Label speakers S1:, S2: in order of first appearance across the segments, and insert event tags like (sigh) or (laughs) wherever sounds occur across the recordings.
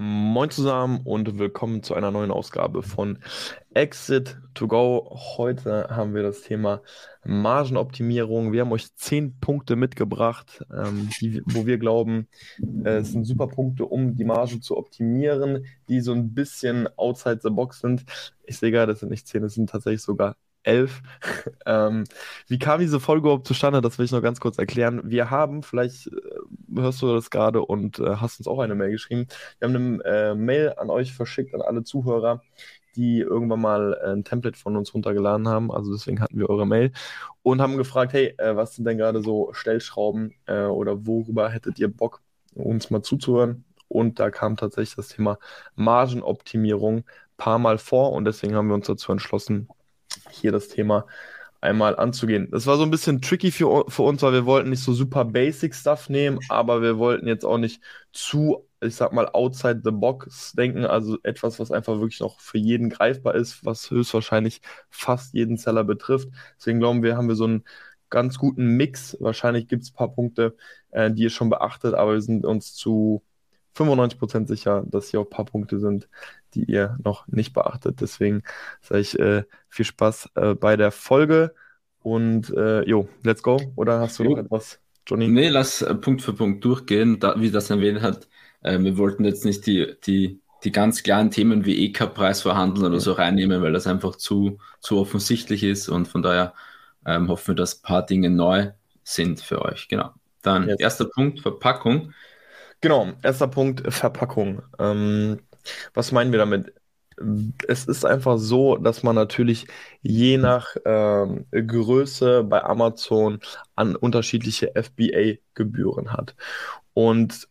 S1: Moin zusammen und willkommen zu einer neuen Ausgabe von Exit to Go. Heute haben wir das Thema Margenoptimierung. Wir haben euch zehn Punkte mitgebracht, ähm, die, wo wir glauben, äh, es sind super Punkte, um die Marge zu optimieren, die so ein bisschen outside the box sind. Ich sehe gerade, das sind nicht zehn, es sind tatsächlich sogar 11. ähm, wie kam diese Folge überhaupt zustande? Das will ich noch ganz kurz erklären. Wir haben, vielleicht äh, hörst du das gerade und äh, hast uns auch eine Mail geschrieben. Wir haben eine äh, Mail an euch verschickt, an alle Zuhörer, die irgendwann mal äh, ein Template von uns runtergeladen haben. Also deswegen hatten wir eure Mail und haben gefragt, hey, äh, was sind denn gerade so Stellschrauben äh, oder worüber hättet ihr Bock, uns mal zuzuhören? Und da kam tatsächlich das Thema Margenoptimierung paar Mal vor und deswegen haben wir uns dazu entschlossen, hier das Thema einmal anzugehen. Das war so ein bisschen tricky für, für uns, weil wir wollten nicht so super basic Stuff nehmen, aber wir wollten jetzt auch nicht zu, ich sag mal, outside the box denken, also etwas, was einfach wirklich noch für jeden greifbar ist, was höchstwahrscheinlich fast jeden Seller betrifft. Deswegen glauben wir, haben wir so einen ganz guten Mix. Wahrscheinlich gibt es ein paar Punkte, äh, die ihr schon beachtet, aber wir sind uns zu 95% sicher, dass hier auch ein paar Punkte sind, die ihr noch nicht beachtet. Deswegen sage ich äh, viel Spaß äh, bei der Folge und äh, jo, let's go. Oder hast du jo. noch etwas,
S2: Johnny? Nee, lass äh, Punkt für Punkt durchgehen. Da, wie das erwähnt hat, äh, wir wollten jetzt nicht die, die, die ganz klaren Themen wie EK-Preis verhandeln oder so reinnehmen, weil das einfach zu, zu offensichtlich ist und von daher ähm, hoffen wir, dass ein paar Dinge neu sind für euch. Genau. Dann yes. erster Punkt, Verpackung.
S1: Genau, erster Punkt, Verpackung. Ähm, was meinen wir damit? Es ist einfach so, dass man natürlich je nach ähm, Größe bei Amazon an unterschiedliche FBA-Gebühren hat. Und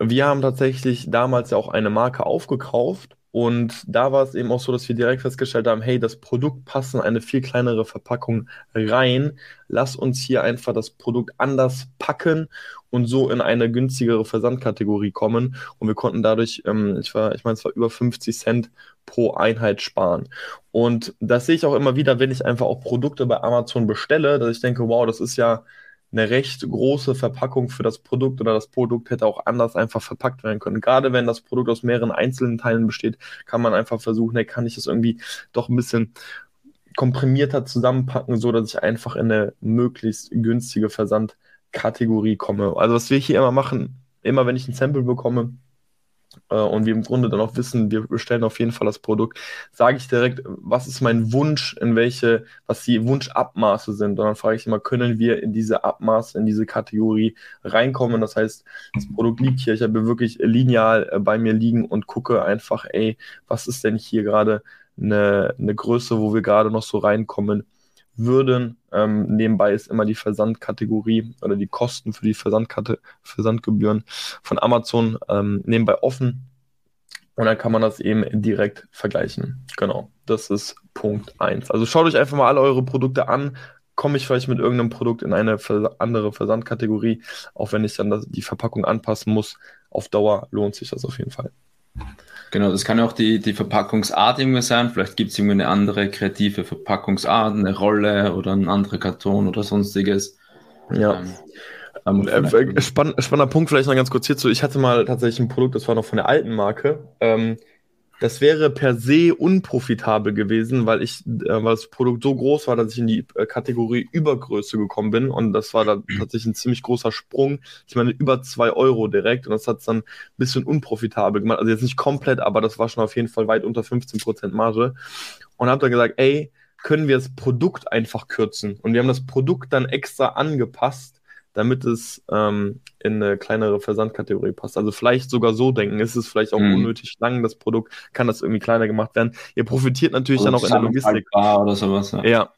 S1: wir haben tatsächlich damals ja auch eine Marke aufgekauft und da war es eben auch so, dass wir direkt festgestellt haben, hey, das Produkt passt in eine viel kleinere Verpackung rein. Lass uns hier einfach das Produkt anders packen und so in eine günstigere Versandkategorie kommen. Und wir konnten dadurch, ähm, ich war, ich meine, es war über 50 Cent pro Einheit sparen. Und das sehe ich auch immer wieder, wenn ich einfach auch Produkte bei Amazon bestelle, dass ich denke, wow, das ist ja eine recht große Verpackung für das Produkt oder das Produkt hätte auch anders einfach verpackt werden können. Gerade wenn das Produkt aus mehreren einzelnen Teilen besteht, kann man einfach versuchen, hey, kann ich das irgendwie doch ein bisschen komprimierter zusammenpacken, so dass ich einfach in eine möglichst günstige Versandkategorie komme. Also was wir hier immer machen, immer wenn ich ein Sample bekomme, äh, und wir im Grunde dann auch wissen, wir bestellen auf jeden Fall das Produkt, sage ich direkt, was ist mein Wunsch, in welche, was die Wunschabmaße sind. Und dann frage ich immer, können wir in diese Abmaße, in diese Kategorie reinkommen? Das heißt, das Produkt liegt hier, ich habe wirklich lineal äh, bei mir liegen und gucke einfach, ey, was ist denn hier gerade eine, eine Größe, wo wir gerade noch so reinkommen würden. Ähm, nebenbei ist immer die Versandkategorie oder die Kosten für die Versandkarte, Versandgebühren von Amazon ähm, nebenbei offen. Und dann kann man das eben direkt vergleichen. Genau, das ist Punkt 1. Also schaut euch einfach mal alle eure Produkte an. Komme ich vielleicht mit irgendeinem Produkt in eine andere Versandkategorie, auch wenn ich dann das, die Verpackung anpassen muss. Auf Dauer lohnt sich das auf jeden Fall.
S2: Genau, das kann auch die, die Verpackungsart irgendwie sein. Vielleicht gibt es irgendwie eine andere kreative Verpackungsart, eine Rolle oder ein anderer Karton oder sonstiges.
S1: Ja. Ähm, ähm, äh, spann, spannender Punkt vielleicht noch ganz kurz hierzu. Ich hatte mal tatsächlich ein Produkt, das war noch von der alten Marke. Ähm, das wäre per se unprofitabel gewesen, weil ich, äh, weil das Produkt so groß war, dass ich in die äh, Kategorie Übergröße gekommen bin. Und das war dann tatsächlich ein ziemlich großer Sprung. Ich meine, über zwei Euro direkt. Und das hat es dann ein bisschen unprofitabel gemacht. Also jetzt nicht komplett, aber das war schon auf jeden Fall weit unter 15% Marge. Und habe dann gesagt, ey, können wir das Produkt einfach kürzen? Und wir haben das Produkt dann extra angepasst damit es ähm, in eine kleinere Versandkategorie passt. Also vielleicht sogar so denken, ist es vielleicht auch mhm. unnötig lang, das Produkt, kann das irgendwie kleiner gemacht werden. Ihr profitiert natürlich oder dann auch in der Logistik. Oder sowas, ja. ja.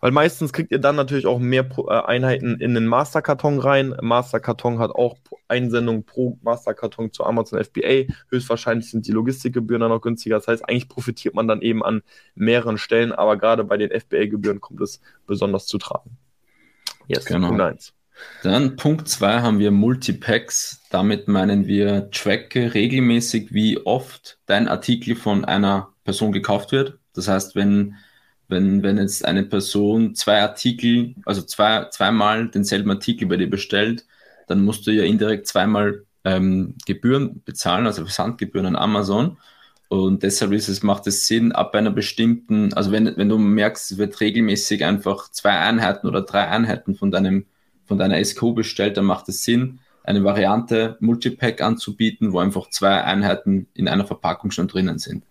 S1: Weil meistens kriegt ihr dann natürlich auch mehr äh, Einheiten in den Masterkarton rein. Masterkarton hat auch Einsendungen pro Masterkarton zu Amazon FBA. Höchstwahrscheinlich sind die Logistikgebühren dann noch günstiger. Das heißt, eigentlich profitiert man dann eben an mehreren Stellen, aber gerade bei den FBA-Gebühren kommt es besonders zu tragen.
S2: Yes, genau. Punkt 1. Dann Punkt 2 haben wir Multipacks. Damit meinen wir, tracke regelmäßig, wie oft dein Artikel von einer Person gekauft wird. Das heißt, wenn, wenn, wenn jetzt eine Person zwei Artikel, also zwei, zweimal denselben Artikel bei dir bestellt, dann musst du ja indirekt zweimal ähm, Gebühren bezahlen, also Versandgebühren an Amazon. Und deshalb ist es, macht es Sinn, ab einer bestimmten, also wenn, wenn du merkst, es wird regelmäßig einfach zwei Einheiten oder drei Einheiten von deinem, von deiner SQ bestellt, dann macht es Sinn, eine Variante Multipack anzubieten, wo einfach zwei Einheiten in einer Verpackung schon drinnen sind.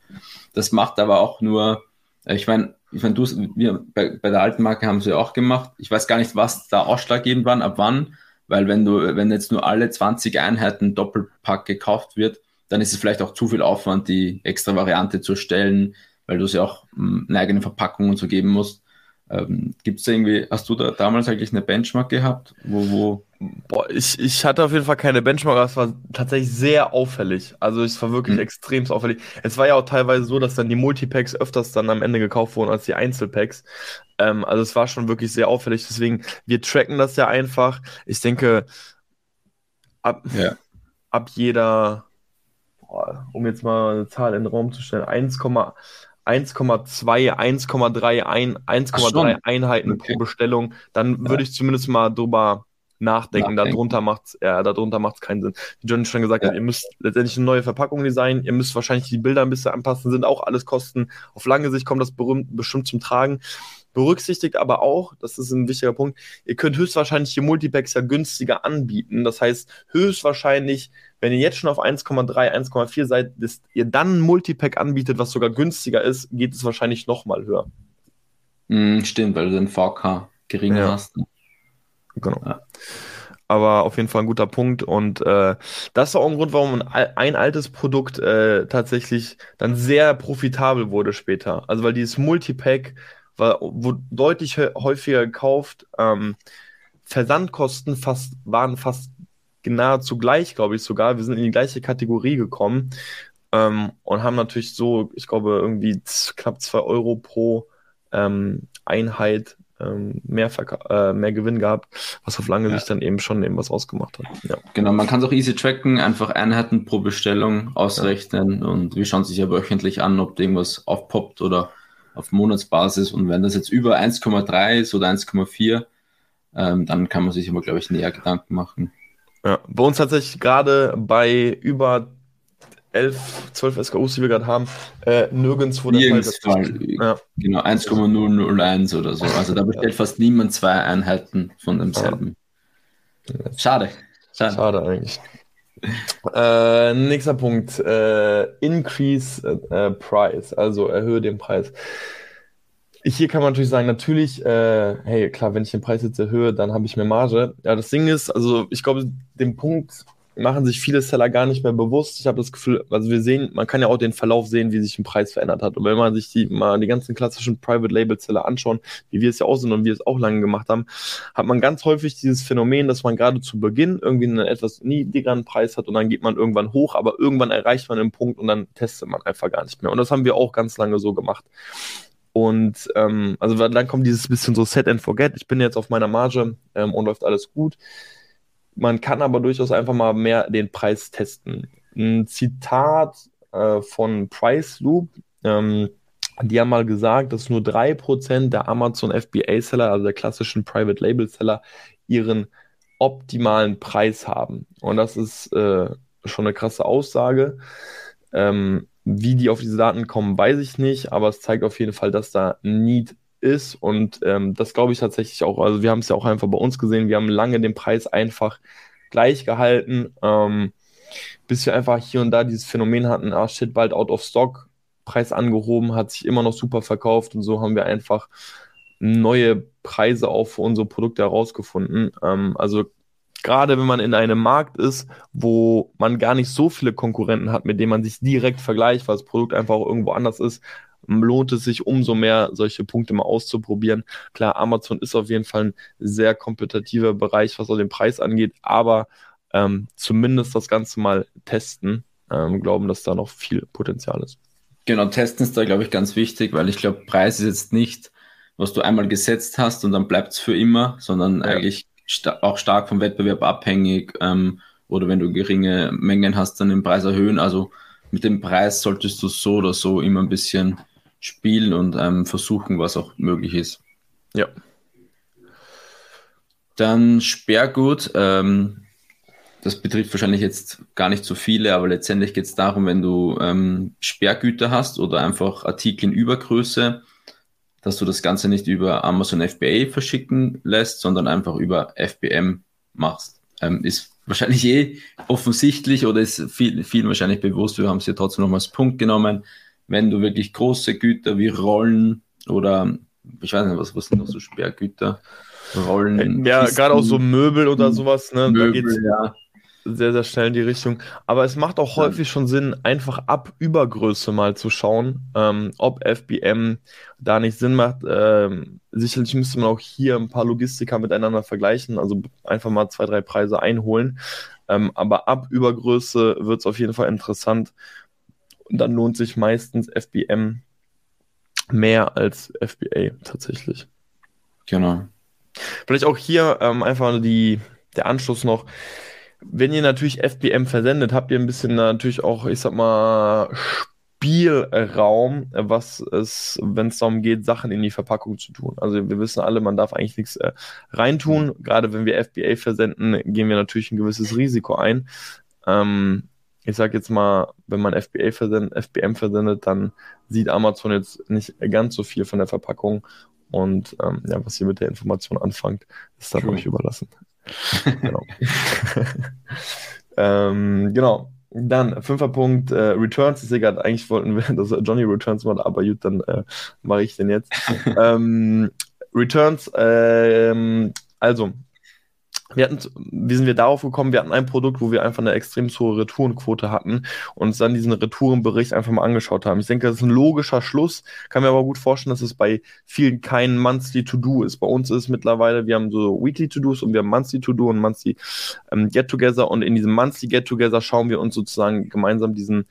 S2: Das macht aber auch nur, ich meine, ich meine, du, wir bei, bei der alten Marke haben sie auch gemacht. Ich weiß gar nicht, was da ausschlaggebend war, ab wann, weil wenn du, wenn jetzt nur alle 20 Einheiten Doppelpack gekauft wird, dann ist es vielleicht auch zu viel Aufwand, die extra Variante zu erstellen, weil du sie auch hm, eine eigene Verpackung und so geben musst. Ähm, Gibt es irgendwie, hast du da damals eigentlich eine Benchmark gehabt, wo, wo
S1: Boah, ich, ich hatte auf jeden Fall keine Benchmark, aber es war tatsächlich sehr auffällig. Also es war wirklich mhm. extrem auffällig. Es war ja auch teilweise so, dass dann die Multipacks öfters dann am Ende gekauft wurden als die Einzelpacks. Ähm, also es war schon wirklich sehr auffällig. Deswegen, wir tracken das ja einfach. Ich denke, ab, ja. ab jeder, boah, um jetzt mal eine Zahl in den Raum zu stellen, 1,1 1,2, 1,3 1,3 Einheiten okay. pro Bestellung, dann ja. würde ich zumindest mal drüber nachdenken. nachdenken. Darunter macht's, ja, darunter macht's keinen Sinn. Wie John schon gesagt ja. hat, ihr müsst letztendlich eine neue Verpackung designen, ihr müsst wahrscheinlich die Bilder ein bisschen anpassen, sind auch alles Kosten. Auf lange Sicht kommt das berühmt, bestimmt zum Tragen. Berücksichtigt aber auch, das ist ein wichtiger Punkt, ihr könnt höchstwahrscheinlich die Multipacks ja günstiger anbieten. Das heißt, höchstwahrscheinlich, wenn ihr jetzt schon auf 1,3, 1,4 seid, dass ihr dann ein Multipack anbietet, was sogar günstiger ist, geht es wahrscheinlich nochmal höher.
S2: Mm, stimmt, weil du den VK geringer ja. hast. Ne?
S1: Genau. Ja. Aber auf jeden Fall ein guter Punkt. Und äh, das war auch ein Grund, warum ein, ein altes Produkt äh, tatsächlich dann sehr profitabel wurde später. Also weil dieses Multipack war, wurde deutlich häufiger gekauft. Ähm, Versandkosten fast, waren fast nahezu gleich, glaube ich sogar. Wir sind in die gleiche Kategorie gekommen ähm, und haben natürlich so, ich glaube, irgendwie knapp 2 Euro pro ähm, Einheit ähm, mehr, äh, mehr Gewinn gehabt, was auf lange ja. Sicht dann eben schon eben was ausgemacht hat.
S2: Ja. Genau, man kann es auch easy tracken, einfach Einheiten pro Bestellung ausrechnen ja. und wir schauen sich ja wöchentlich an, ob irgendwas aufpoppt oder auf Monatsbasis und wenn das jetzt über 1,3 ist oder 1,4, ähm, dann kann man sich aber, glaube ich, näher Gedanken machen.
S1: Ja, bei uns tatsächlich gerade bei über 11, 12 SKUs, die wir gerade haben, äh, nirgendwo
S2: der Fall. Ja. Genau, 1,001 oder so. Also da bestellt ja. fast niemand zwei Einheiten von demselben. Ja. Schade.
S1: Schade. Schade eigentlich. Äh, nächster Punkt. Äh, increase äh, Price, also erhöhe den Preis. Hier kann man natürlich sagen, natürlich, äh, hey, klar, wenn ich den Preis jetzt erhöhe, dann habe ich mehr Marge. Ja, das Ding ist, also ich glaube, den Punkt machen sich viele Seller gar nicht mehr bewusst. Ich habe das Gefühl, also wir sehen, man kann ja auch den Verlauf sehen, wie sich ein Preis verändert hat. Und wenn man sich die, mal die ganzen klassischen Private Label Seller anschauen, wie wir es ja auch sind und wir es auch lange gemacht haben, hat man ganz häufig dieses Phänomen, dass man gerade zu Beginn irgendwie einen etwas niedrigeren Preis hat und dann geht man irgendwann hoch, aber irgendwann erreicht man einen Punkt und dann testet man einfach gar nicht mehr. Und das haben wir auch ganz lange so gemacht. Und ähm, also dann kommt dieses bisschen so Set and Forget. Ich bin jetzt auf meiner Marge ähm, und läuft alles gut. Man kann aber durchaus einfach mal mehr den Preis testen. Ein Zitat äh, von Price Loop, ähm, die haben mal gesagt, dass nur 3% der Amazon FBA-Seller, also der klassischen Private Label-Seller, ihren optimalen Preis haben. Und das ist äh, schon eine krasse Aussage. Ähm, wie die auf diese Daten kommen, weiß ich nicht, aber es zeigt auf jeden Fall, dass da Need ist und ähm, das glaube ich tatsächlich auch. Also wir haben es ja auch einfach bei uns gesehen. Wir haben lange den Preis einfach gleich gehalten, ähm, bis wir einfach hier und da dieses Phänomen hatten, ah shit, bald out of stock, Preis angehoben, hat sich immer noch super verkauft und so haben wir einfach neue Preise auch für unsere Produkte herausgefunden. Ähm, also gerade wenn man in einem Markt ist, wo man gar nicht so viele Konkurrenten hat, mit denen man sich direkt vergleicht, weil das Produkt einfach auch irgendwo anders ist, lohnt es sich umso mehr, solche Punkte mal auszuprobieren. Klar, Amazon ist auf jeden Fall ein sehr kompetitiver Bereich, was auch den Preis angeht, aber ähm, zumindest das Ganze mal testen, ähm, glauben, dass da noch viel Potenzial ist.
S2: Genau, testen ist da, glaube ich, ganz wichtig, weil ich glaube, Preis ist jetzt nicht, was du einmal gesetzt hast und dann bleibt es für immer, sondern ja. eigentlich sta auch stark vom Wettbewerb abhängig ähm, oder wenn du geringe Mengen hast, dann den Preis erhöhen. Also mit dem Preis solltest du so oder so immer ein bisschen spielen und ähm, versuchen, was auch möglich ist.
S1: Ja.
S2: Dann Sperrgut. Ähm, das betrifft wahrscheinlich jetzt gar nicht so viele, aber letztendlich geht es darum, wenn du ähm, Sperrgüter hast oder einfach Artikel in Übergröße, dass du das Ganze nicht über Amazon FBA verschicken lässt, sondern einfach über FBM machst. Ähm, ist wahrscheinlich eh offensichtlich oder ist viel, vielen wahrscheinlich bewusst. Wir haben es hier trotzdem noch mal als Punkt genommen. Wenn du wirklich große Güter wie Rollen oder ich weiß nicht, was, was sind noch so Sperrgüter?
S1: Rollen. Ja, gerade auch so Möbel oder sowas, ne?
S2: Möbel, da geht's, ja
S1: sehr, sehr schnell in die Richtung. Aber es macht auch häufig schon Sinn, einfach ab Übergröße mal zu schauen, ähm, ob FBM da nicht Sinn macht. Ähm, sicherlich müsste man auch hier ein paar Logistiker miteinander vergleichen, also einfach mal zwei, drei Preise einholen. Ähm, aber ab Übergröße wird es auf jeden Fall interessant. Und dann lohnt sich meistens FBM mehr als FBA tatsächlich.
S2: Genau.
S1: Vielleicht auch hier ähm, einfach die, der Anschluss noch wenn ihr natürlich FBM versendet, habt ihr ein bisschen natürlich auch, ich sag mal, Spielraum, was es, wenn es darum geht, Sachen in die Verpackung zu tun. Also wir wissen alle, man darf eigentlich nichts äh, reintun. Gerade wenn wir FBA versenden, gehen wir natürlich ein gewisses Risiko ein. Ähm, ich sag jetzt mal, wenn man FBA versendet, FBM versendet, dann sieht Amazon jetzt nicht ganz so viel von der Verpackung. Und ähm, ja, was ihr mit der Information anfangt, ist dann True. euch überlassen genau. (laughs) ähm, genau. Dann, fünfter Punkt, äh, Returns. Ich sehe gerade, eigentlich wollten wir, dass Johnny Returns macht, aber gut, dann äh, mache ich den jetzt. (laughs) ähm, Returns, ähm, also, wir hatten, wie sind wir darauf gekommen? Wir hatten ein Produkt, wo wir einfach eine extrem hohe Retourenquote hatten und uns dann diesen Retourenbericht einfach mal angeschaut haben. Ich denke, das ist ein logischer Schluss. Kann mir aber gut vorstellen, dass es bei vielen kein Monthly To-Do ist. Bei uns ist mittlerweile, wir haben so Weekly To-Dos und wir haben Monthly To-Do und Monthly ähm, Get-Together und in diesem Monthly Get-Together schauen wir uns sozusagen gemeinsam diesen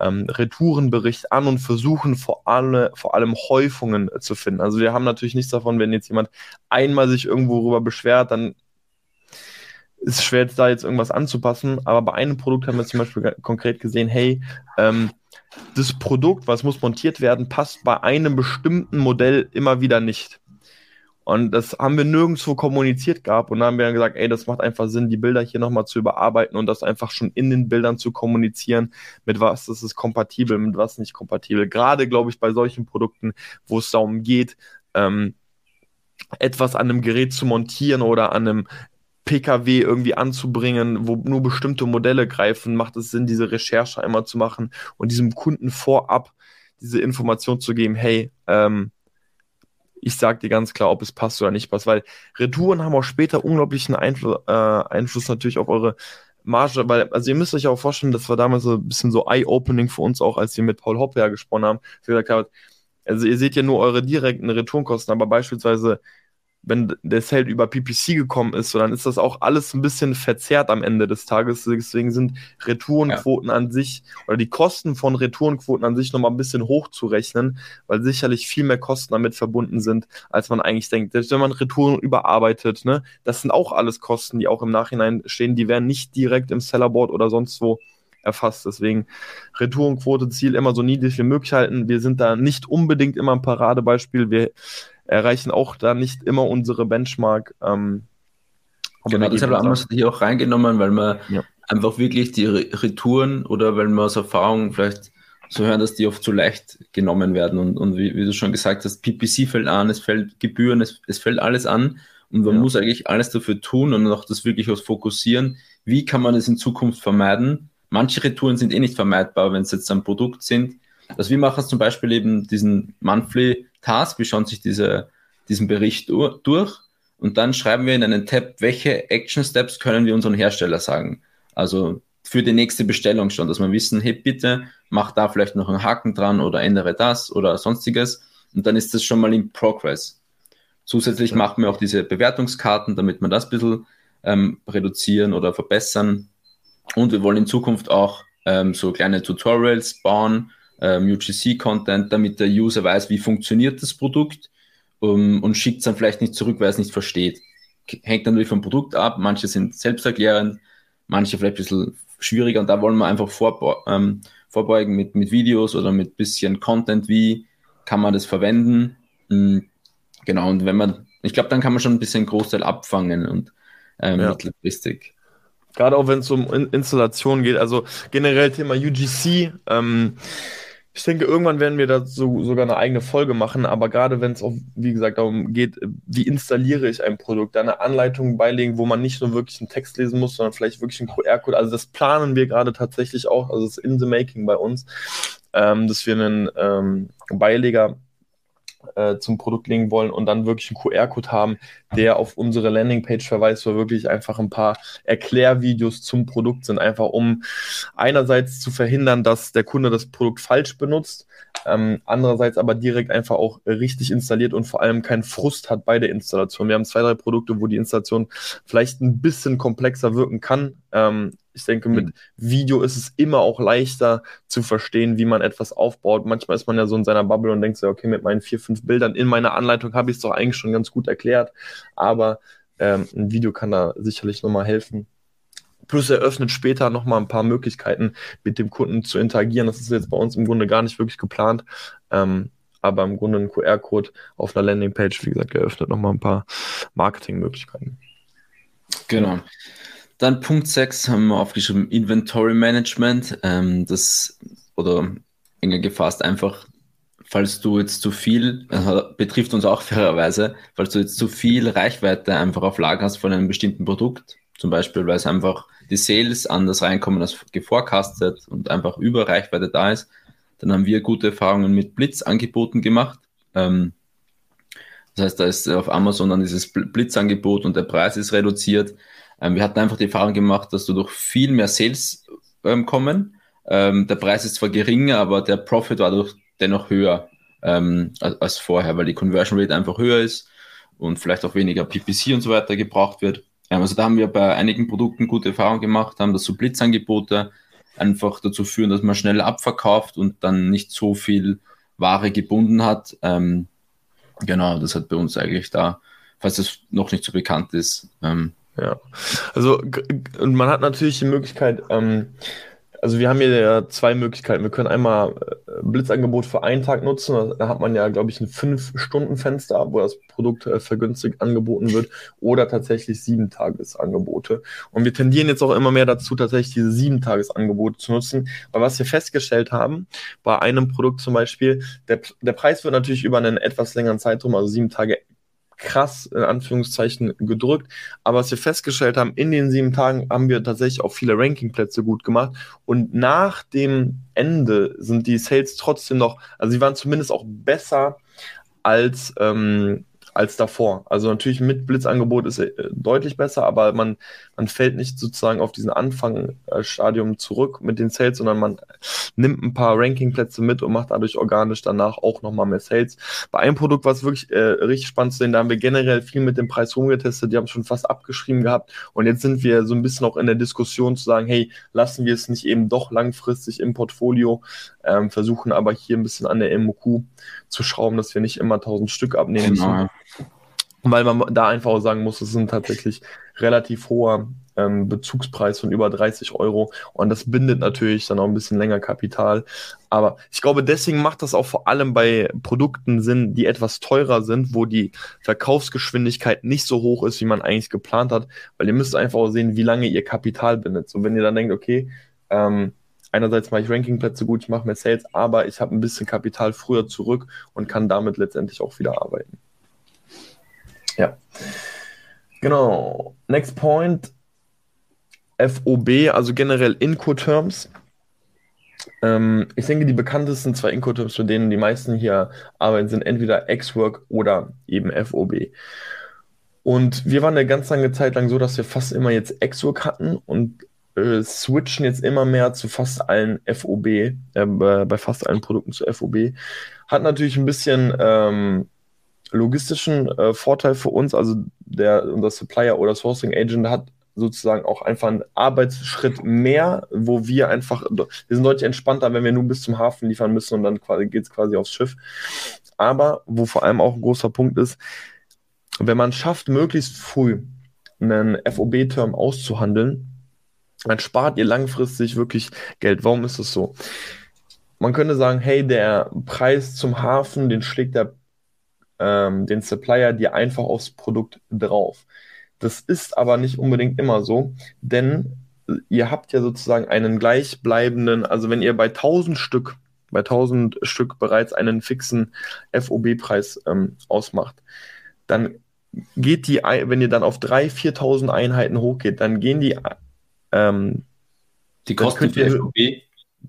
S1: ähm, Retourenbericht an und versuchen vor, alle, vor allem Häufungen zu finden. Also wir haben natürlich nichts davon, wenn jetzt jemand einmal sich irgendwo rüber beschwert, dann ist schwer, da jetzt irgendwas anzupassen, aber bei einem Produkt haben wir zum Beispiel konkret gesehen, hey, ähm, das Produkt, was muss montiert werden, passt bei einem bestimmten Modell immer wieder nicht. Und das haben wir nirgendwo kommuniziert gehabt und dann haben wir dann gesagt, ey, das macht einfach Sinn, die Bilder hier nochmal zu überarbeiten und das einfach schon in den Bildern zu kommunizieren, mit was ist es kompatibel, mit was nicht kompatibel. Gerade, glaube ich, bei solchen Produkten, wo es darum geht, ähm, etwas an einem Gerät zu montieren oder an einem PKW irgendwie anzubringen, wo nur bestimmte Modelle greifen, macht es Sinn, diese Recherche einmal zu machen und diesem Kunden vorab diese Information zu geben, hey, ähm, ich sag dir ganz klar, ob es passt oder nicht passt, weil Retouren haben auch später unglaublichen Einfl äh, Einfluss natürlich auf eure Marge, weil, also ihr müsst euch auch vorstellen, das war damals so ein bisschen so Eye-Opening für uns auch, als wir mit Paul Hopper gesprochen haben. Also ihr seht ja nur eure direkten Retourenkosten, aber beispielsweise wenn der Sale über PPC gekommen ist, so, dann ist das auch alles ein bisschen verzerrt am Ende des Tages. Deswegen sind Retourenquoten ja. an sich oder die Kosten von Retourenquoten an sich nochmal ein bisschen hochzurechnen, weil sicherlich viel mehr Kosten damit verbunden sind, als man eigentlich denkt. Selbst wenn man Retouren überarbeitet, ne, das sind auch alles Kosten, die auch im Nachhinein stehen, die werden nicht direkt im Sellerboard oder sonst wo erfasst. Deswegen Retourenquote Ziel immer so niedrig wie möglich halten. Wir sind da nicht unbedingt immer ein Paradebeispiel. Wir erreichen auch da nicht immer unsere Benchmark. Ähm,
S2: genau, deshalb haben wir es hier auch reingenommen, weil man ja. einfach wirklich die Retouren oder weil man aus Erfahrung vielleicht so hören, dass die oft zu leicht genommen werden. Und, und wie, wie, du schon gesagt hast, PPC fällt an, es fällt Gebühren, es, es fällt alles an. Und man ja. muss eigentlich alles dafür tun und auch das wirklich aus fokussieren. Wie kann man es in Zukunft vermeiden? Manche Retouren sind eh nicht vermeidbar, wenn es jetzt ein Produkt sind. Also wir machen zum Beispiel eben diesen Monthly Task, wir schauen sich diese, diesen Bericht durch und dann schreiben wir in einen Tab, welche Action Steps können wir unseren Hersteller sagen. Also für die nächste Bestellung schon, dass wir wissen, hey, bitte mach da vielleicht noch einen Haken dran oder ändere das oder sonstiges. Und dann ist das schon mal in Progress. Zusätzlich ja. machen wir auch diese Bewertungskarten, damit wir das ein bisschen ähm, reduzieren oder verbessern. Und wir wollen in Zukunft auch ähm, so kleine Tutorials bauen, ähm, UGC-Content, damit der User weiß, wie funktioniert das Produkt um, und schickt es dann vielleicht nicht zurück, weil es nicht versteht. hängt natürlich vom Produkt ab. Manche sind selbsterklärend, manche vielleicht ein bisschen schwieriger und da wollen wir einfach vorbe ähm, vorbeugen mit, mit Videos oder mit bisschen Content, wie kann man das verwenden. Mhm. Genau, und wenn man, ich glaube, dann kann man schon ein bisschen Großteil abfangen und ähm, ja. mittelfristig.
S1: Gerade auch wenn es um In Installation geht, also generell Thema UGC. Ähm, ich denke, irgendwann werden wir dazu sogar eine eigene Folge machen, aber gerade wenn es auch, wie gesagt, darum geht, wie installiere ich ein Produkt, eine Anleitung beilegen, wo man nicht nur wirklich einen Text lesen muss, sondern vielleicht wirklich einen QR-Code. Also das planen wir gerade tatsächlich auch, also das ist in the making bei uns, ähm, dass wir einen ähm, Beileger äh, zum Produkt legen wollen und dann wirklich einen QR-Code haben, der auf unsere Landingpage verweist, wo wirklich einfach ein paar Erklärvideos zum Produkt sind, einfach um einerseits zu verhindern, dass der Kunde das Produkt falsch benutzt, ähm, andererseits aber direkt einfach auch richtig installiert und vor allem keinen Frust hat bei der Installation. Wir haben zwei, drei Produkte, wo die Installation vielleicht ein bisschen komplexer wirken kann, ähm, ich denke, mit mhm. Video ist es immer auch leichter zu verstehen, wie man etwas aufbaut. Manchmal ist man ja so in seiner Bubble und denkt so, okay, mit meinen vier, fünf Bildern in meiner Anleitung habe ich es doch eigentlich schon ganz gut erklärt. Aber ähm, ein Video kann da sicherlich nochmal helfen. Plus er öffnet später nochmal ein paar Möglichkeiten, mit dem Kunden zu interagieren. Das ist jetzt bei uns im Grunde gar nicht wirklich geplant. Ähm, aber im Grunde ein QR-Code auf einer Landingpage, wie gesagt, geöffnet nochmal ein paar Marketingmöglichkeiten.
S2: Genau. Dann Punkt 6 haben wir aufgeschrieben, Inventory Management. Ähm, das, oder enger gefasst, einfach, falls du jetzt zu viel, äh, betrifft uns auch fairerweise, falls du jetzt zu viel Reichweite einfach auf Lager hast von einem bestimmten Produkt, zum Beispiel, weil es einfach die Sales anders reinkommen als geforecastet und einfach über Reichweite da ist, dann haben wir gute Erfahrungen mit Blitzangeboten gemacht. Ähm, das heißt, da ist auf Amazon dann dieses Blitzangebot und der Preis ist reduziert. Ähm, wir hatten einfach die Erfahrung gemacht, dass du durch viel mehr Sales ähm, kommen. Ähm, der Preis ist zwar geringer, aber der Profit war durch dennoch höher ähm, als, als, vorher, weil die Conversion Rate einfach höher ist und vielleicht auch weniger PPC und so weiter gebraucht wird. Ähm, also da haben wir bei einigen Produkten gute Erfahrungen gemacht, haben das so Blitzangebote einfach dazu führen, dass man schnell abverkauft und dann nicht so viel Ware gebunden hat. Ähm, genau, das hat bei uns eigentlich da, falls das noch nicht so bekannt ist, ähm,
S1: ja, also und man hat natürlich die Möglichkeit, ähm, also wir haben hier ja zwei Möglichkeiten. Wir können einmal äh, Blitzangebot für einen Tag nutzen. Da hat man ja, glaube ich, ein Fünf-Stunden-Fenster, wo das Produkt äh, vergünstigt angeboten wird, oder tatsächlich Sieben-Tages-Angebote. Und wir tendieren jetzt auch immer mehr dazu, tatsächlich diese Sieben-Tages-Angebote zu nutzen. Weil was wir festgestellt haben, bei einem Produkt zum Beispiel, der, der Preis wird natürlich über einen etwas längeren Zeitraum, also sieben Tage krass in Anführungszeichen gedrückt. Aber was wir festgestellt haben, in den sieben Tagen haben wir tatsächlich auch viele Rankingplätze gut gemacht. Und nach dem Ende sind die Sales trotzdem noch, also sie waren zumindest auch besser als ähm, als davor. Also natürlich mit Blitzangebot ist er äh, deutlich besser, aber man, man fällt nicht sozusagen auf diesen Anfangsstadium zurück mit den Sales, sondern man nimmt ein paar Rankingplätze mit und macht dadurch organisch danach auch nochmal mehr Sales. Bei einem Produkt war es wirklich äh, richtig spannend zu sehen, da haben wir generell viel mit dem Preis rumgetestet, die haben schon fast abgeschrieben gehabt und jetzt sind wir so ein bisschen auch in der Diskussion zu sagen, hey, lassen wir es nicht eben doch langfristig im Portfolio, ähm, versuchen aber hier ein bisschen an der MOQ zu schrauben, dass wir nicht immer 1000 Stück abnehmen genau. müssen. Weil man da einfach auch sagen muss, es sind tatsächlich relativ hoher ähm, Bezugspreis von über 30 Euro und das bindet natürlich dann auch ein bisschen länger Kapital. Aber ich glaube, deswegen macht das auch vor allem bei Produkten Sinn, die etwas teurer sind, wo die Verkaufsgeschwindigkeit nicht so hoch ist, wie man eigentlich geplant hat, weil ihr müsst einfach auch sehen, wie lange ihr Kapital bindet. So, wenn ihr dann denkt, okay, ähm, einerseits mache ich Rankingplätze gut, ich mache mehr Sales, aber ich habe ein bisschen Kapital früher zurück und kann damit letztendlich auch wieder arbeiten. Ja. Genau. Next point. FOB, also generell Incoterms. Ähm, ich denke, die bekanntesten zwei Incoterms, für denen die meisten hier arbeiten, sind entweder X-Work oder eben FOB. Und wir waren eine ganz lange Zeit lang so, dass wir fast immer jetzt X-Work hatten und äh, switchen jetzt immer mehr zu fast allen FOB, äh, bei fast allen Produkten zu FOB. Hat natürlich ein bisschen ähm, logistischen äh, Vorteil für uns. Also der, unser Supplier oder Sourcing Agent hat sozusagen auch einfach einen Arbeitsschritt mehr, wo wir einfach, wir sind deutlich entspannter, wenn wir nur bis zum Hafen liefern müssen und dann geht es quasi aufs Schiff. Aber wo vor allem auch ein großer Punkt ist, wenn man schafft, möglichst früh einen FOB-Term auszuhandeln, dann spart ihr langfristig wirklich Geld. Warum ist das so? Man könnte sagen, hey, der Preis zum Hafen, den schlägt der, ähm, den Supplier dir einfach aufs Produkt drauf. Das ist aber nicht unbedingt immer so, denn ihr habt ja sozusagen einen gleichbleibenden, also wenn ihr bei 1000 Stück, bei 1000 Stück bereits einen fixen FOB-Preis ähm, ausmacht, dann geht die, wenn ihr dann auf 3.000, 4.000 Einheiten hochgeht, dann gehen die ähm,
S2: die Kosten für FOB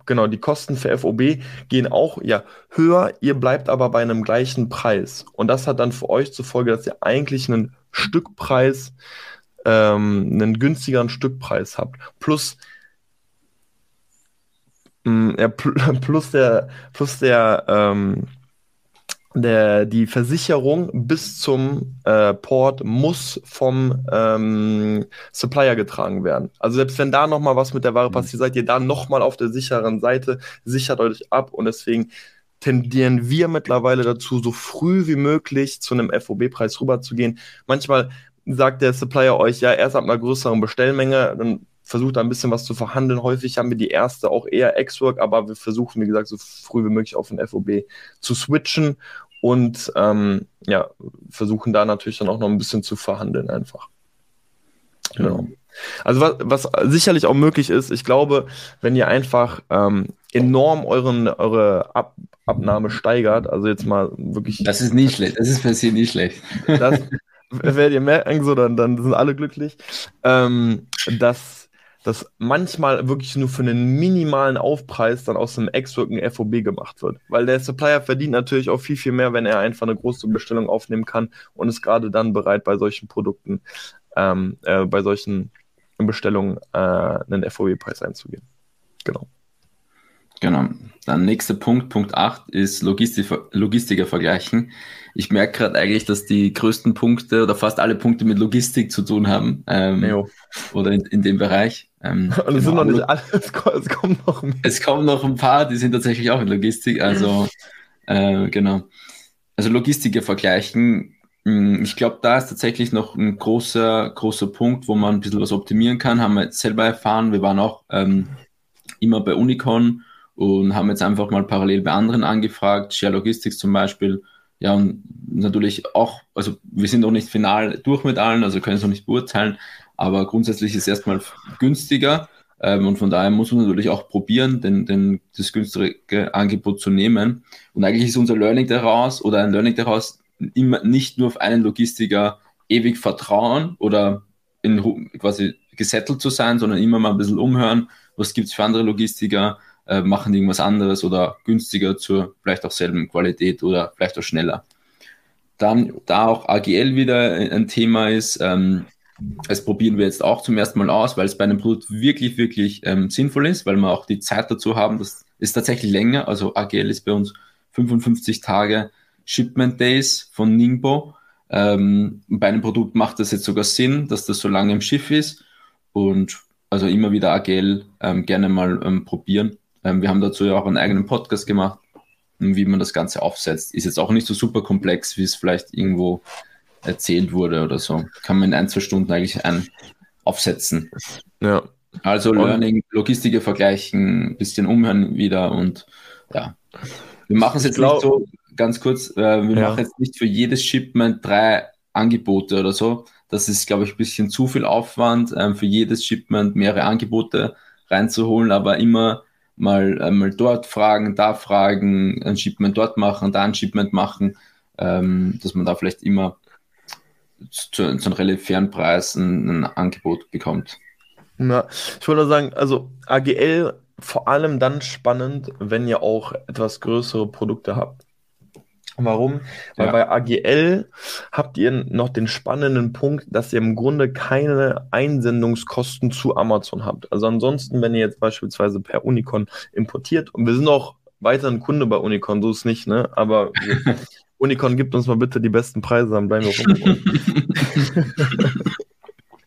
S1: genau, die Kosten für FOB gehen auch ja höher, ihr bleibt aber bei einem gleichen Preis. Und das hat dann für euch zur Folge, dass ihr eigentlich einen Stückpreis, ähm, einen günstigeren Stückpreis habt. Plus, mh, mm, ja, (laughs) plus der, plus der, ähm, der, die Versicherung bis zum äh, Port muss vom ähm, Supplier getragen werden. Also selbst wenn da nochmal was mit der Ware mhm. passiert, seid ihr da nochmal auf der sicheren Seite, sichert euch ab und deswegen tendieren wir mittlerweile dazu, so früh wie möglich zu einem FOB-Preis rüberzugehen. Manchmal sagt der Supplier euch ja erst ab einer größeren Bestellmenge, dann versucht da ein bisschen was zu verhandeln. Häufig haben wir die erste auch eher X-Work, aber wir versuchen, wie gesagt, so früh wie möglich auf ein FOB zu switchen und ähm, ja, versuchen da natürlich dann auch noch ein bisschen zu verhandeln einfach. Genau. Also was, was sicherlich auch möglich ist, ich glaube, wenn ihr einfach ähm, enorm euren, eure Ab Abnahme steigert, also jetzt mal wirklich.
S2: Das ist nicht schlecht, das ist per se nicht schlecht. Das
S1: werdet ihr merken, so, dann, dann sind alle glücklich. Ähm, dass dass manchmal wirklich nur für einen minimalen Aufpreis dann aus einem Ex-Work ein FOB gemacht wird. Weil der Supplier verdient natürlich auch viel, viel mehr, wenn er einfach eine große Bestellung aufnehmen kann und ist gerade dann bereit, bei solchen Produkten, ähm, äh, bei solchen Bestellungen äh, einen FOB-Preis einzugehen. Genau.
S2: Genau. Dann nächster Punkt, Punkt 8, ist Logistik, Logistiker vergleichen. Ich merke gerade eigentlich, dass die größten Punkte oder fast alle Punkte mit Logistik zu tun haben. Ähm, oder in, in dem Bereich.
S1: Ähm, (laughs) Und es genau. sind noch nicht alle, es kommt noch
S2: mehr. Es kommen noch ein paar, die sind tatsächlich auch in Logistik. Also, (laughs) äh, genau. Also Logistiker vergleichen. Hm, ich glaube, da ist tatsächlich noch ein großer, großer Punkt, wo man ein bisschen was optimieren kann. Haben wir jetzt selber erfahren. Wir waren auch ähm, immer bei Unicon und haben jetzt einfach mal parallel bei anderen angefragt, Share Logistics zum Beispiel. Ja, und natürlich auch, also wir sind noch nicht final durch mit allen, also können es noch nicht beurteilen, aber grundsätzlich ist es erstmal günstiger ähm, und von daher muss man natürlich auch probieren, denn, denn das günstige Angebot zu nehmen. Und eigentlich ist unser Learning daraus oder ein Learning daraus, immer nicht nur auf einen Logistiker ewig vertrauen oder in, quasi gesettelt zu sein, sondern immer mal ein bisschen umhören, was gibt es für andere Logistiker, äh, machen irgendwas anderes oder günstiger zur vielleicht auch selben Qualität oder vielleicht auch schneller. Dann, da auch AGL wieder ein Thema ist, ähm, das probieren wir jetzt auch zum ersten Mal aus, weil es bei einem Produkt wirklich, wirklich ähm, sinnvoll ist, weil wir auch die Zeit dazu haben. Das ist tatsächlich länger. Also AGL ist bei uns 55 Tage Shipment Days von Ningbo. Ähm, bei einem Produkt macht das jetzt sogar Sinn, dass das so lange im Schiff ist. Und also immer wieder AGL ähm, gerne mal ähm, probieren. Ähm, wir haben dazu ja auch einen eigenen Podcast gemacht, wie man das Ganze aufsetzt. Ist jetzt auch nicht so super komplex, wie es vielleicht irgendwo erzählt wurde oder so. Kann man in ein, zwei Stunden eigentlich ein aufsetzen.
S1: Ja.
S2: Also Learning, Logistiker vergleichen, bisschen umhören wieder und ja. Wir machen es jetzt glaub, nicht so, ganz kurz, äh, wir ja. machen jetzt nicht für jedes Shipment drei Angebote oder so. Das ist, glaube ich, ein bisschen zu viel Aufwand, ähm, für jedes Shipment mehrere Angebote reinzuholen, aber immer mal, äh, mal dort fragen, da fragen, ein Shipment dort machen, da ein Shipment machen, ähm, dass man da vielleicht immer zu, zu einem relativ fairen Preis ein, ein Angebot bekommt.
S1: Ja, ich wollte nur sagen, also AGL vor allem dann spannend, wenn ihr auch etwas größere Produkte habt. Warum? Weil ja. bei AGL habt ihr noch den spannenden Punkt, dass ihr im Grunde keine Einsendungskosten zu Amazon habt. Also ansonsten, wenn ihr jetzt beispielsweise per Unicon importiert, und wir sind auch weiterhin Kunde bei Unicon, so ist es nicht, ne? Aber (laughs) Unicon gibt uns mal bitte die besten Preise, dann bleiben wir rum.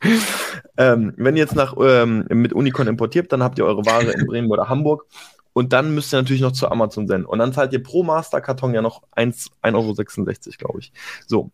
S1: (laughs) ähm, wenn ihr jetzt nach, ähm, mit Unicon importiert, dann habt ihr eure Ware in Bremen oder Hamburg und dann müsst ihr natürlich noch zu Amazon senden. Und dann zahlt ihr pro Masterkarton ja noch 1,66 Euro, glaube ich. So.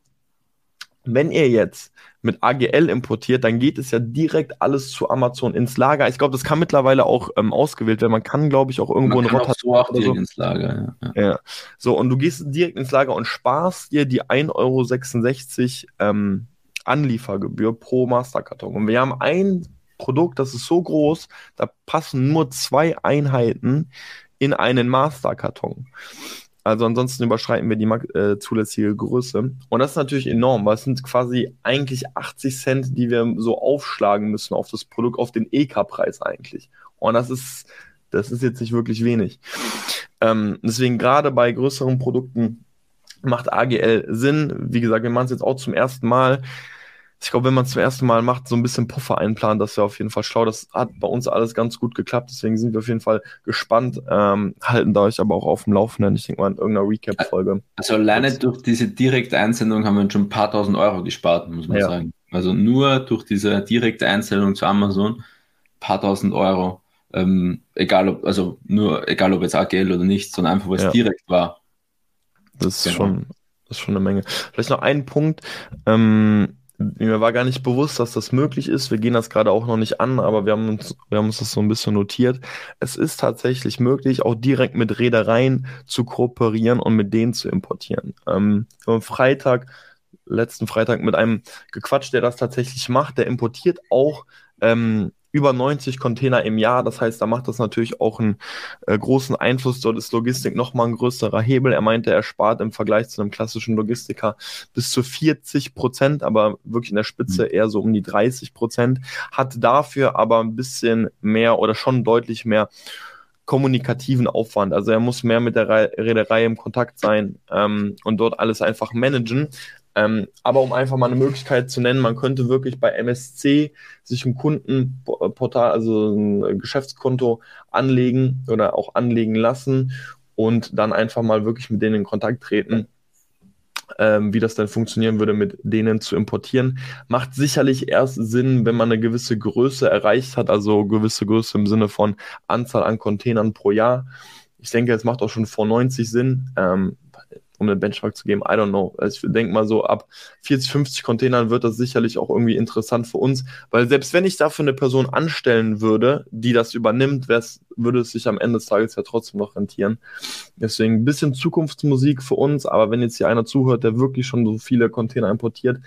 S1: Wenn ihr jetzt mit AGL importiert, dann geht es ja direkt alles zu Amazon ins Lager. Ich glaube, das kann mittlerweile auch ähm, ausgewählt werden. Man kann, glaube ich, auch irgendwo
S2: Man
S1: in Rotterdam
S2: so auch direkt
S1: so.
S2: ins Lager. Ja.
S1: Ja. So, und du gehst direkt ins Lager und sparst dir die 1,66 Euro ähm, Anliefergebühr pro Masterkarton. Und wir haben ein Produkt, das ist so groß, da passen nur zwei Einheiten in einen Masterkarton. Also ansonsten überschreiten wir die äh, zulässige Größe. Und das ist natürlich enorm, weil es sind quasi eigentlich 80 Cent, die wir so aufschlagen müssen auf das Produkt, auf den EK-Preis eigentlich. Und das ist, das ist jetzt nicht wirklich wenig. Ähm, deswegen gerade bei größeren Produkten macht AGL Sinn. Wie gesagt, wir machen es jetzt auch zum ersten Mal. Ich glaube, wenn man es zum ersten Mal macht, so ein bisschen Puffer einplanen, das wäre auf jeden Fall schlau. Das hat bei uns alles ganz gut geklappt, deswegen sind wir auf jeden Fall gespannt, ähm, halten da euch aber auch auf dem Laufenden. Ich denke mal in irgendeiner Recap-Folge.
S2: Also alleine durch diese direkte Einsendung haben wir schon ein paar tausend Euro gespart, muss man
S1: Ja.
S2: sagen. Also nur durch diese direkte Einsendung zu Amazon, ein paar tausend Euro. Ähm, egal ob, also nur, egal ob jetzt AGL oder nicht, sondern einfach, weil es
S1: Ja.
S2: direkt war.
S1: Das ist
S2: Genau.
S1: schon, das ist schon eine Menge. Vielleicht noch ein Punkt. Ähm, mir war gar nicht bewusst, dass das möglich ist. Wir gehen das gerade auch noch nicht an, aber wir haben uns, wir haben uns das so ein bisschen notiert. Es ist tatsächlich möglich, auch direkt mit Reedereien zu kooperieren und mit denen zu importieren. Ähm, am Freitag, letzten Freitag mit einem gequatscht, der das tatsächlich macht. Der importiert auch ähm, über 90 Container im Jahr. Das heißt, da macht das natürlich auch einen äh, großen Einfluss. Dort ist Logistik nochmal ein größerer Hebel. Er meinte, er spart im Vergleich zu einem klassischen Logistiker bis zu 40 Prozent, aber wirklich in der Spitze eher so um die 30 Prozent. Hat dafür aber ein bisschen mehr oder schon deutlich mehr kommunikativen Aufwand. Also er muss mehr mit der Re Reederei im Kontakt sein ähm, und dort alles einfach managen. Ähm, aber um einfach mal eine Möglichkeit zu nennen, man könnte wirklich bei MSC sich ein Kundenportal, also ein Geschäftskonto anlegen oder auch anlegen lassen und dann einfach mal wirklich mit denen in Kontakt treten, ähm, wie das dann funktionieren würde, mit denen zu importieren. Macht sicherlich erst Sinn, wenn man eine gewisse Größe erreicht hat, also gewisse Größe im Sinne von Anzahl an Containern pro Jahr. Ich denke, es macht auch schon vor 90 Sinn. Ähm, um einen Benchmark zu geben, I don't know. Also ich denke mal so, ab 40, 50 Containern wird das sicherlich auch irgendwie interessant für uns, weil selbst wenn ich dafür eine Person anstellen würde, die das übernimmt, würde es sich am Ende des Tages ja trotzdem noch rentieren. Deswegen ein bisschen Zukunftsmusik für uns, aber wenn jetzt hier einer zuhört, der wirklich schon so viele Container importiert,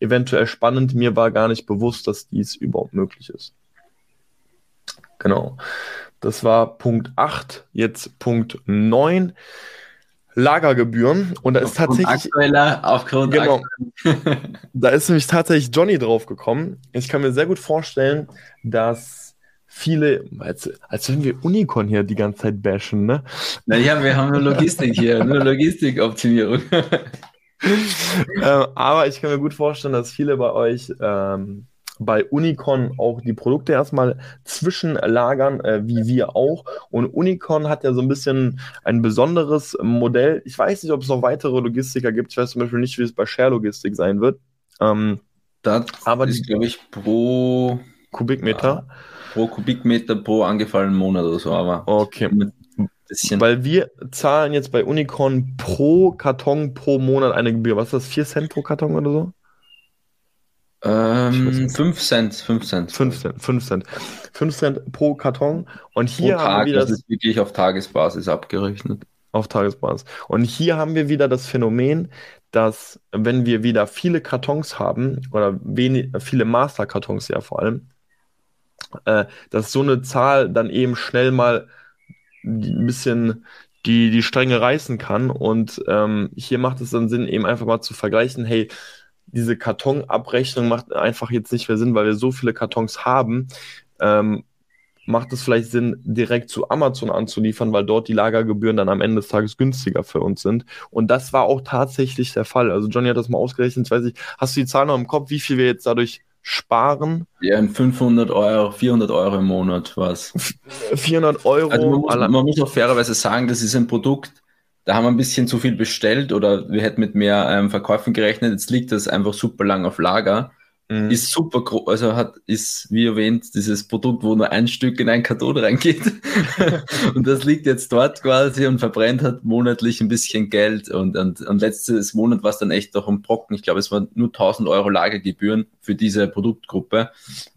S1: eventuell spannend. Mir war gar nicht bewusst, dass dies überhaupt möglich ist. Genau. Das war Punkt 8. Jetzt Punkt 9. Lagergebühren. Und da ist
S2: Aufgrund
S1: tatsächlich.
S2: aktueller, aufgrund
S1: Genau.
S2: aktueller-
S1: Da ist nämlich tatsächlich Johnny drauf gekommen. Ich kann mir sehr gut vorstellen, dass viele, als, als wenn wir Unicorn hier die ganze Zeit bashen, ne?
S2: Naja, wir haben nur Logistik hier, nur Logistikoptimierung. (laughs)
S1: ähm, aber ich kann mir gut vorstellen, dass viele bei euch ähm, bei Unicorn auch die Produkte erstmal zwischenlagern, äh, wie wir auch. Und Unicorn hat ja so ein bisschen ein besonderes Modell. Ich weiß nicht, ob es noch weitere Logistiker gibt. Ich weiß zum Beispiel nicht, wie es bei Share Logistik sein wird. Ähm,
S2: Das
S1: Aber
S2: ist, glaube ich, pro,
S1: Kubikmeter.
S2: pro Kubikmeter pro angefallenen Monat oder so, aber
S1: Okay.
S2: bisschen.
S1: Weil wir zahlen jetzt bei Unicorn pro Karton pro Monat eine Gebühr. Was ist das? 4 Cent pro Karton oder so?
S2: Ähm, 5 Cent, 5 Cent.
S1: 5 Cent, 5 Cent. 5 Cent pro Karton. Und
S2: Pro
S1: hier haben
S2: Tag,
S1: wir
S2: das
S1: das
S2: ist wirklich auf Tagesbasis abgerechnet.
S1: auf Tagesbasis. Und hier haben wir wieder das Phänomen, dass wenn wir wieder viele Kartons haben, oder wenig, viele Masterkartons ja vor allem, äh, dass so eine Zahl dann eben schnell mal ein bisschen die, die Stränge reißen kann. Und ähm, hier macht es dann Sinn, eben einfach mal zu vergleichen, hey, diese Kartonabrechnung macht einfach jetzt nicht mehr Sinn, weil wir so viele Kartons haben. Ähm, macht es vielleicht Sinn, direkt zu Amazon anzuliefern, weil dort die Lagergebühren dann am Ende des Tages günstiger für uns sind. Und das war auch tatsächlich der Fall. Also Johnny hat das mal ausgerechnet. Ich weiß nicht, hast du die Zahl noch im Kopf, wie viel wir jetzt dadurch sparen?
S2: Ja, in 500 Euro, 400 Euro im Monat was.
S1: 400 Euro.
S2: Also man muss, man muss auch fairerweise sagen, das ist ein Produkt, da haben wir ein bisschen zu viel bestellt oder wir hätten mit mehr ähm, Verkäufen gerechnet. Jetzt liegt das einfach super lang auf Lager Mhm. Ist super groß, also hat, ist, wie erwähnt, dieses Produkt, wo nur ein Stück in einen Karton reingeht. (laughs) und das liegt jetzt dort quasi und verbrennt hat monatlich ein bisschen Geld. Und, und, und letztes Monat war es dann echt doch ein Brocken. Ich glaube, es waren nur 1000 Euro Lagergebühren für diese Produktgruppe.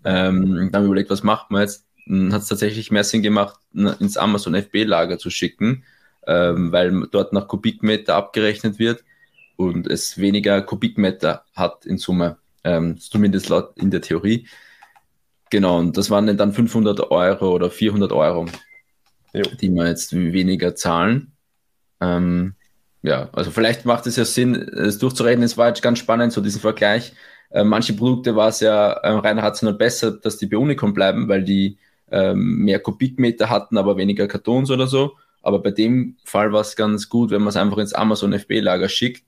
S2: Ähm, dann haben wir überlegt, was macht man jetzt? Hat es tatsächlich mehr Sinn gemacht, ins Amazon FB-Lager zu schicken, ähm, weil dort nach Kubikmeter abgerechnet wird und es weniger Kubikmeter hat in Summe ähm, zumindest laut in der Theorie. Genau, und das waren dann 500 Euro oder 400 Euro, jo. die wir jetzt weniger zahlen. Ähm, ja, also vielleicht macht es ja Sinn, es durchzureden. Es war jetzt ganz spannend, so diesen Vergleich. Äh, manche Produkte war es ja äh, rein rational besser, dass die bei Unicom bleiben, weil die ähm, mehr Kubikmeter hatten, aber weniger Kartons oder so. Aber bei dem Fall war es ganz gut, wenn man es einfach ins Amazon FB-Lager schickt.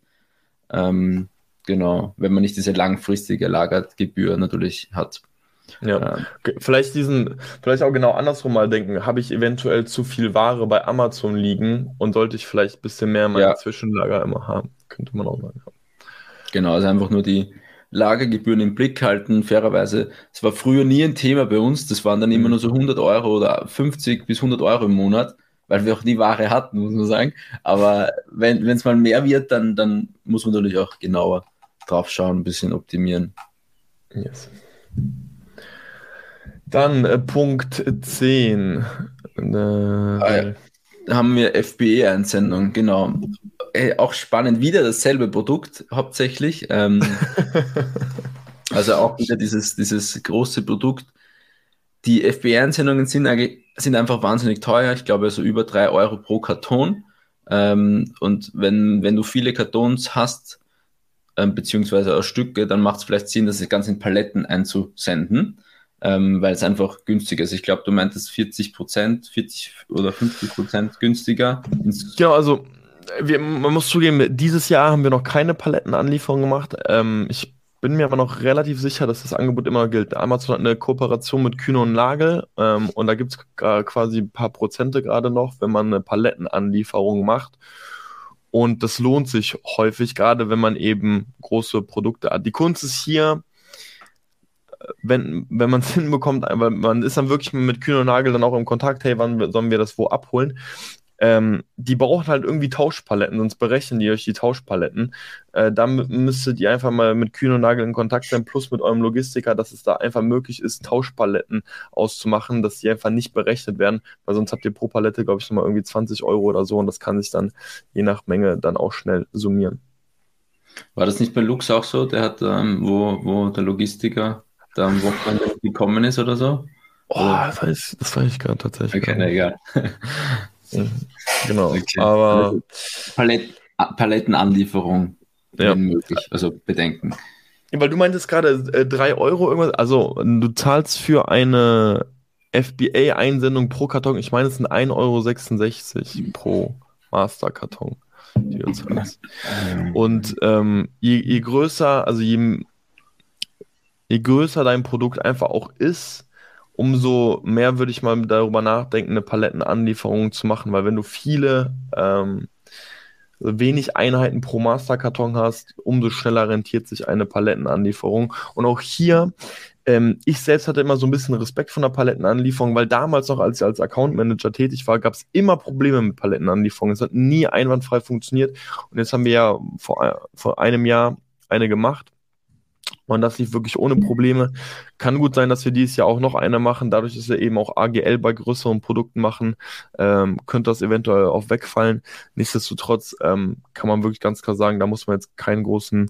S2: Ähm, Genau, wenn man nicht diese langfristige Lagergebühr natürlich hat.
S1: Ja, ähm, vielleicht diesen, vielleicht auch genau andersrum mal denken, habe ich eventuell zu viel Ware bei Amazon liegen und sollte ich vielleicht ein bisschen mehr in meinem ja. Zwischenlager immer haben, könnte man auch sagen.
S2: Genau, also einfach nur die Lagergebühren im Blick halten. Fairerweise, es war früher nie ein Thema bei uns, das waren dann immer mhm. nur so 100 Euro oder 50 bis 100 Euro im Monat, weil wir auch nie Ware hatten, muss man sagen. Aber wenn es mal mehr wird, dann, dann muss man natürlich auch genauer drauf schauen, ein bisschen optimieren. Yes.
S1: Dann äh, Punkt 10. Äh,
S2: ah, ja. Haben wir FBE-Einsendung, genau. Äh, auch spannend, wieder dasselbe Produkt hauptsächlich. Ähm, (laughs) also auch wieder dieses, dieses große Produkt. Die FBE-Einsendungen sind, sind einfach wahnsinnig teuer. Ich glaube, so über 3 Euro pro Karton. Ähm, und wenn, wenn du viele Kartons hast, ähm, beziehungsweise aus Stücke, dann macht es vielleicht Sinn, das ganz in Paletten einzusenden, ähm, weil es einfach günstiger ist. Ich glaube, du meintest 40 Prozent, 40 oder 50 Prozent günstiger.
S1: Genau, also wir, man muss zugeben, dieses Jahr haben wir noch keine Palettenanlieferung gemacht. Ähm, ich bin mir aber noch relativ sicher, dass das Angebot immer gilt. Amazon hat eine Kooperation mit Kühne und Nagel ähm, und da gibt es quasi ein paar Prozente gerade noch, wenn man eine Palettenanlieferung macht. Und das lohnt sich häufig, gerade wenn man eben große Produkte hat. Die Kunst ist hier, wenn, wenn man es (laughs) hinbekommt, weil man ist dann wirklich mit Kühn und Nagel dann auch im Kontakt, hey, wann sollen wir das wo abholen? Ähm, die brauchen halt irgendwie Tauschpaletten, sonst berechnen die euch die Tauschpaletten. Äh, dann müsstet ihr einfach mal mit Kühn und Nagel in Kontakt sein, plus mit eurem Logistiker, dass es da einfach möglich ist, Tauschpaletten auszumachen, dass die einfach nicht berechnet werden, weil sonst habt ihr pro Palette, glaube ich, nochmal irgendwie 20 Euro oder so und das kann sich dann je nach Menge dann auch schnell summieren.
S2: War das nicht bei Lux auch so? Der hat, ähm, wo, wo der Logistiker da am Wochenende gekommen ist oder so?
S1: Oh, das weiß, das weiß ich gerade tatsächlich.
S2: Okay, na, egal.
S1: Genau. Okay. Aber also
S2: Palett, Palettenanlieferung,
S1: ja.
S2: möglich, also bedenken.
S1: Ja, weil du meintest gerade äh, 3 Euro irgendwas, also du zahlst für eine FBA-Einsendung pro Karton, ich meine, es sind 1,66 Euro pro Masterkarton, die du zahlst. Und ähm, je, je größer, also je, je größer dein Produkt einfach auch ist, umso mehr würde ich mal darüber nachdenken, eine Palettenanlieferung zu machen, weil wenn du viele, ähm, wenig Einheiten pro Masterkarton hast, umso schneller rentiert sich eine Palettenanlieferung. Und auch hier, ähm, ich selbst hatte immer so ein bisschen Respekt von der Palettenanlieferung, weil damals noch, als ich als Account Manager tätig war, gab es immer Probleme mit Palettenanlieferungen. Es hat nie einwandfrei funktioniert. Und jetzt haben wir ja vor, vor einem Jahr eine gemacht und das lief wirklich ohne Probleme. Kann gut sein, dass wir dieses Jahr auch noch eine machen. Dadurch, dass wir eben auch AGL bei größeren Produkten machen, ähm, könnte das eventuell auch wegfallen. Nichtsdestotrotz ähm, kann man wirklich ganz klar sagen, da muss man jetzt keinen großen,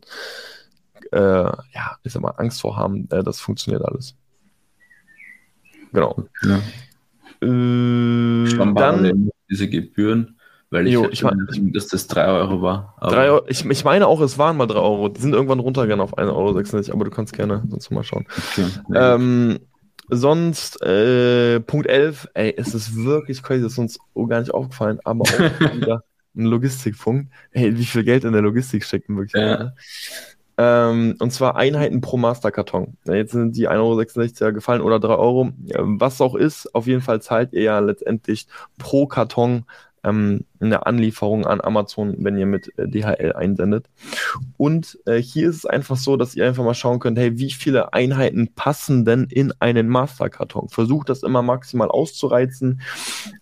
S1: äh, ja, ich sag mal, Angst vor haben. Äh, das funktioniert alles. Genau. Ja.
S2: Äh, dann diese Gebühren weil ich, jo, ich meine, dass das 3 Euro war.
S1: Euro, ich, ich meine auch, es waren mal 3 Euro. Die sind irgendwann runtergegangen auf 1,66 Euro, aber du kannst gerne sonst mal schauen. Okay. Ähm, sonst, äh, Punkt 11, ey, es ist wirklich crazy, das ist uns gar nicht aufgefallen, aber auch (laughs) wieder ein Logistikpunkt. Ey, wie viel Geld in der Logistik steckt wirklich? Ja. Ähm, und zwar Einheiten pro Masterkarton. Jetzt sind die 1,66 Euro gefallen oder 3 Euro. Was auch ist, auf jeden Fall zahlt ihr ja letztendlich pro Karton ähm, eine Anlieferung an Amazon, wenn ihr mit äh, DHL einsendet. Und äh, hier ist es einfach so, dass ihr einfach mal schauen könnt, hey, wie viele Einheiten passen denn in einen Masterkarton? Versucht das immer maximal auszureizen.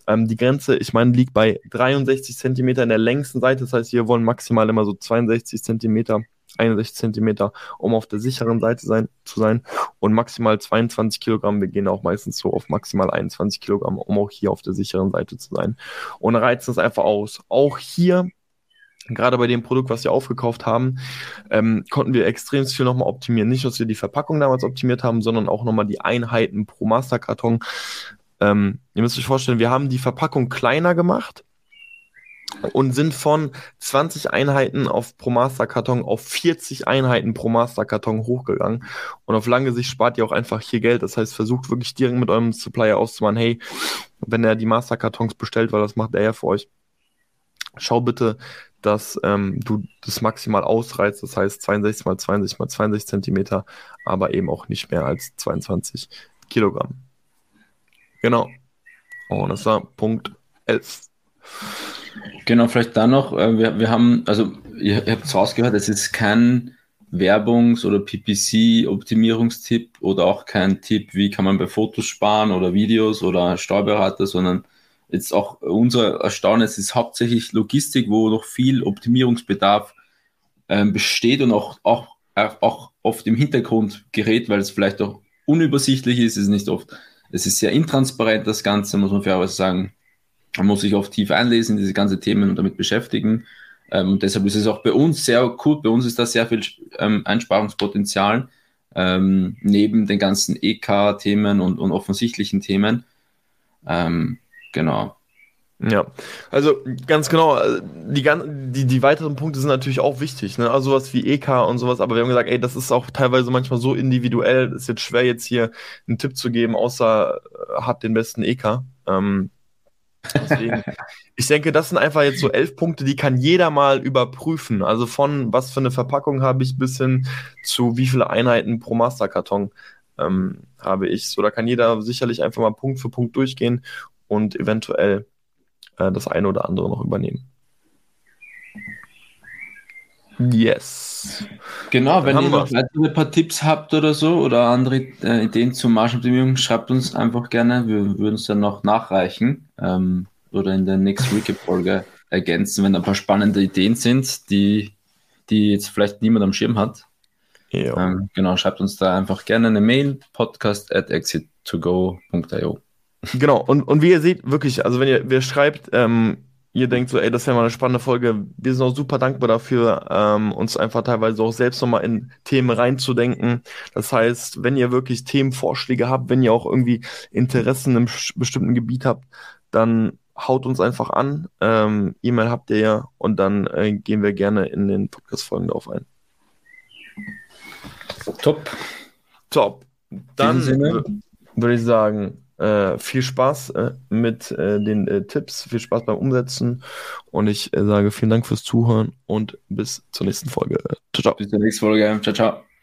S1: Ähm, die Grenze, ich meine, liegt bei 63 Zentimeter in der längsten Seite. Das heißt, wir wollen maximal immer so 62 Zentimeter 61 Zentimeter, um auf der sicheren Seite sein, zu sein und maximal 22 Kilogramm. Wir gehen auch meistens so auf maximal 21 Kilogramm, um auch hier auf der sicheren Seite zu sein und reizen es einfach aus. Auch hier gerade bei dem Produkt, was wir aufgekauft haben, ähm, konnten wir extrem viel nochmal optimieren. Nicht, dass wir die Verpackung damals optimiert haben, sondern auch nochmal die Einheiten pro Masterkarton. Ähm, ihr müsst euch vorstellen, wir haben die Verpackung kleiner gemacht und sind von 20 Einheiten auf pro Masterkarton auf 40 Einheiten pro Masterkarton hochgegangen. Und auf lange Sicht spart ihr auch einfach hier Geld. Das heißt, versucht wirklich direkt mit eurem Supplier auszumachen, hey, wenn er die Masterkartons bestellt, weil das macht er ja für euch, schau bitte, dass ähm, du das maximal ausreizt, das heißt 62 mal 62 mal 62 Zentimeter, aber eben auch nicht mehr als 22 Kilogramm. Genau. Und das war Punkt 11.
S2: Genau, vielleicht da noch, äh, wir, wir haben, also ihr, ihr habt es rausgehört, es ist kein Werbungs- oder PPC-Optimierungstipp oder auch kein Tipp, wie kann man bei Fotos sparen oder Videos oder Steuerberater, sondern jetzt auch unser Erstaunen, es ist hauptsächlich Logistik, wo noch viel Optimierungsbedarf ähm, besteht und auch, auch, auch oft im Hintergrund gerät, weil es vielleicht auch unübersichtlich ist, es ist nicht oft, es ist sehr intransparent, das Ganze, muss man fairerweise sagen. Man muss sich oft tief einlesen, diese ganzen Themen und damit beschäftigen. Ähm, und deshalb ist es auch bei uns sehr gut. Bei uns ist da sehr viel ähm, Einsparungspotenzial ähm, neben den ganzen EK-Themen und, und, offensichtlichen Themen. Ähm, genau.
S1: Ja, also ganz genau, äh, die, die, die weiteren Punkte sind natürlich auch wichtig, ne? Also sowas wie EK und sowas, aber wir haben gesagt, ey, das ist auch teilweise manchmal so individuell, ist jetzt schwer jetzt hier einen Tipp zu geben, außer äh, habt den besten EK. Ähm, Deswegen, ich denke, das sind einfach jetzt so elf Punkte, die kann jeder mal überprüfen. Also von was für eine Verpackung habe ich bis hin zu wie viele Einheiten pro Masterkarton ähm, habe ich. So, da kann jeder sicherlich einfach mal Punkt für Punkt durchgehen und eventuell äh, das eine oder andere noch übernehmen. Yes.
S2: Genau, wenn ihr noch weitere paar Tipps habt oder so oder andere äh, Ideen zur Marschoptimierung, schreibt uns einfach gerne. Wir würden es dann noch nachreichen ähm, oder in der nächsten Recap-Folge ergänzen, wenn ein paar spannende Ideen sind, die, die jetzt vielleicht niemand am Schirm hat. Ähm, genau, schreibt uns da einfach gerne eine Mail, podcast at exit2go.io.
S1: Genau, und, und wie ihr seht, wirklich, also wenn ihr, wer schreibt, ähm, ihr denkt so, ey, das wäre mal eine spannende Folge. Wir sind auch super dankbar dafür, ähm, uns einfach teilweise auch selbst nochmal in Themen reinzudenken. Das heißt, wenn ihr wirklich Themenvorschläge habt, wenn ihr auch irgendwie Interessen im bestimmten Gebiet habt, dann haut uns einfach an. Ähm, E-Mail habt ihr ja und dann äh, gehen wir gerne in den Podcast-Folgen darauf ein.
S2: Top.
S1: Top. Dann würde ich sagen, äh, viel Spaß äh, mit äh, den äh, Tipps, viel Spaß beim Umsetzen und ich äh, sage vielen Dank fürs Zuhören und bis zur nächsten Folge.
S2: Ciao, ciao. Bis zur nächsten Folge. Ciao, ciao.